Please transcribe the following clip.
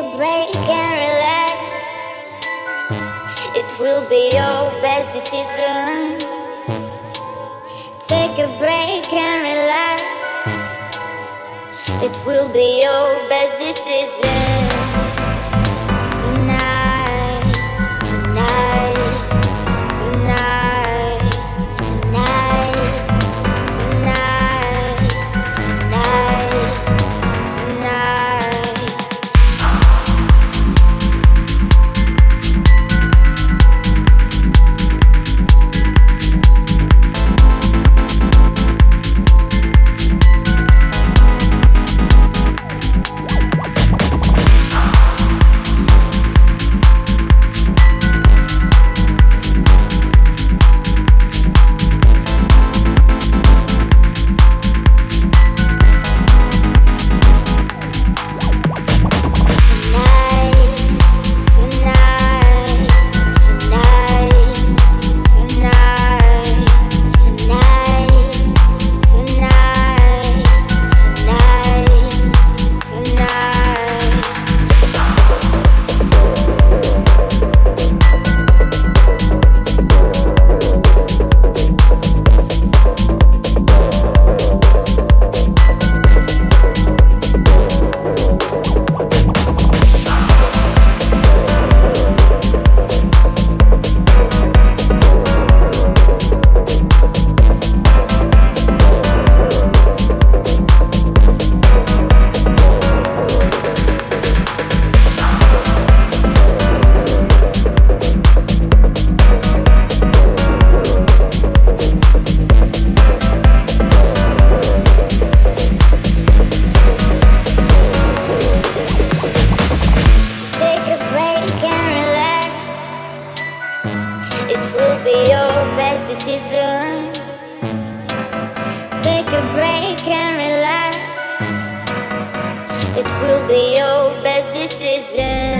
A break and relax. It will be your best decision. Take a break and relax. It will be your best decision. Be your best decision. Take a break and relax. It will be your best decision.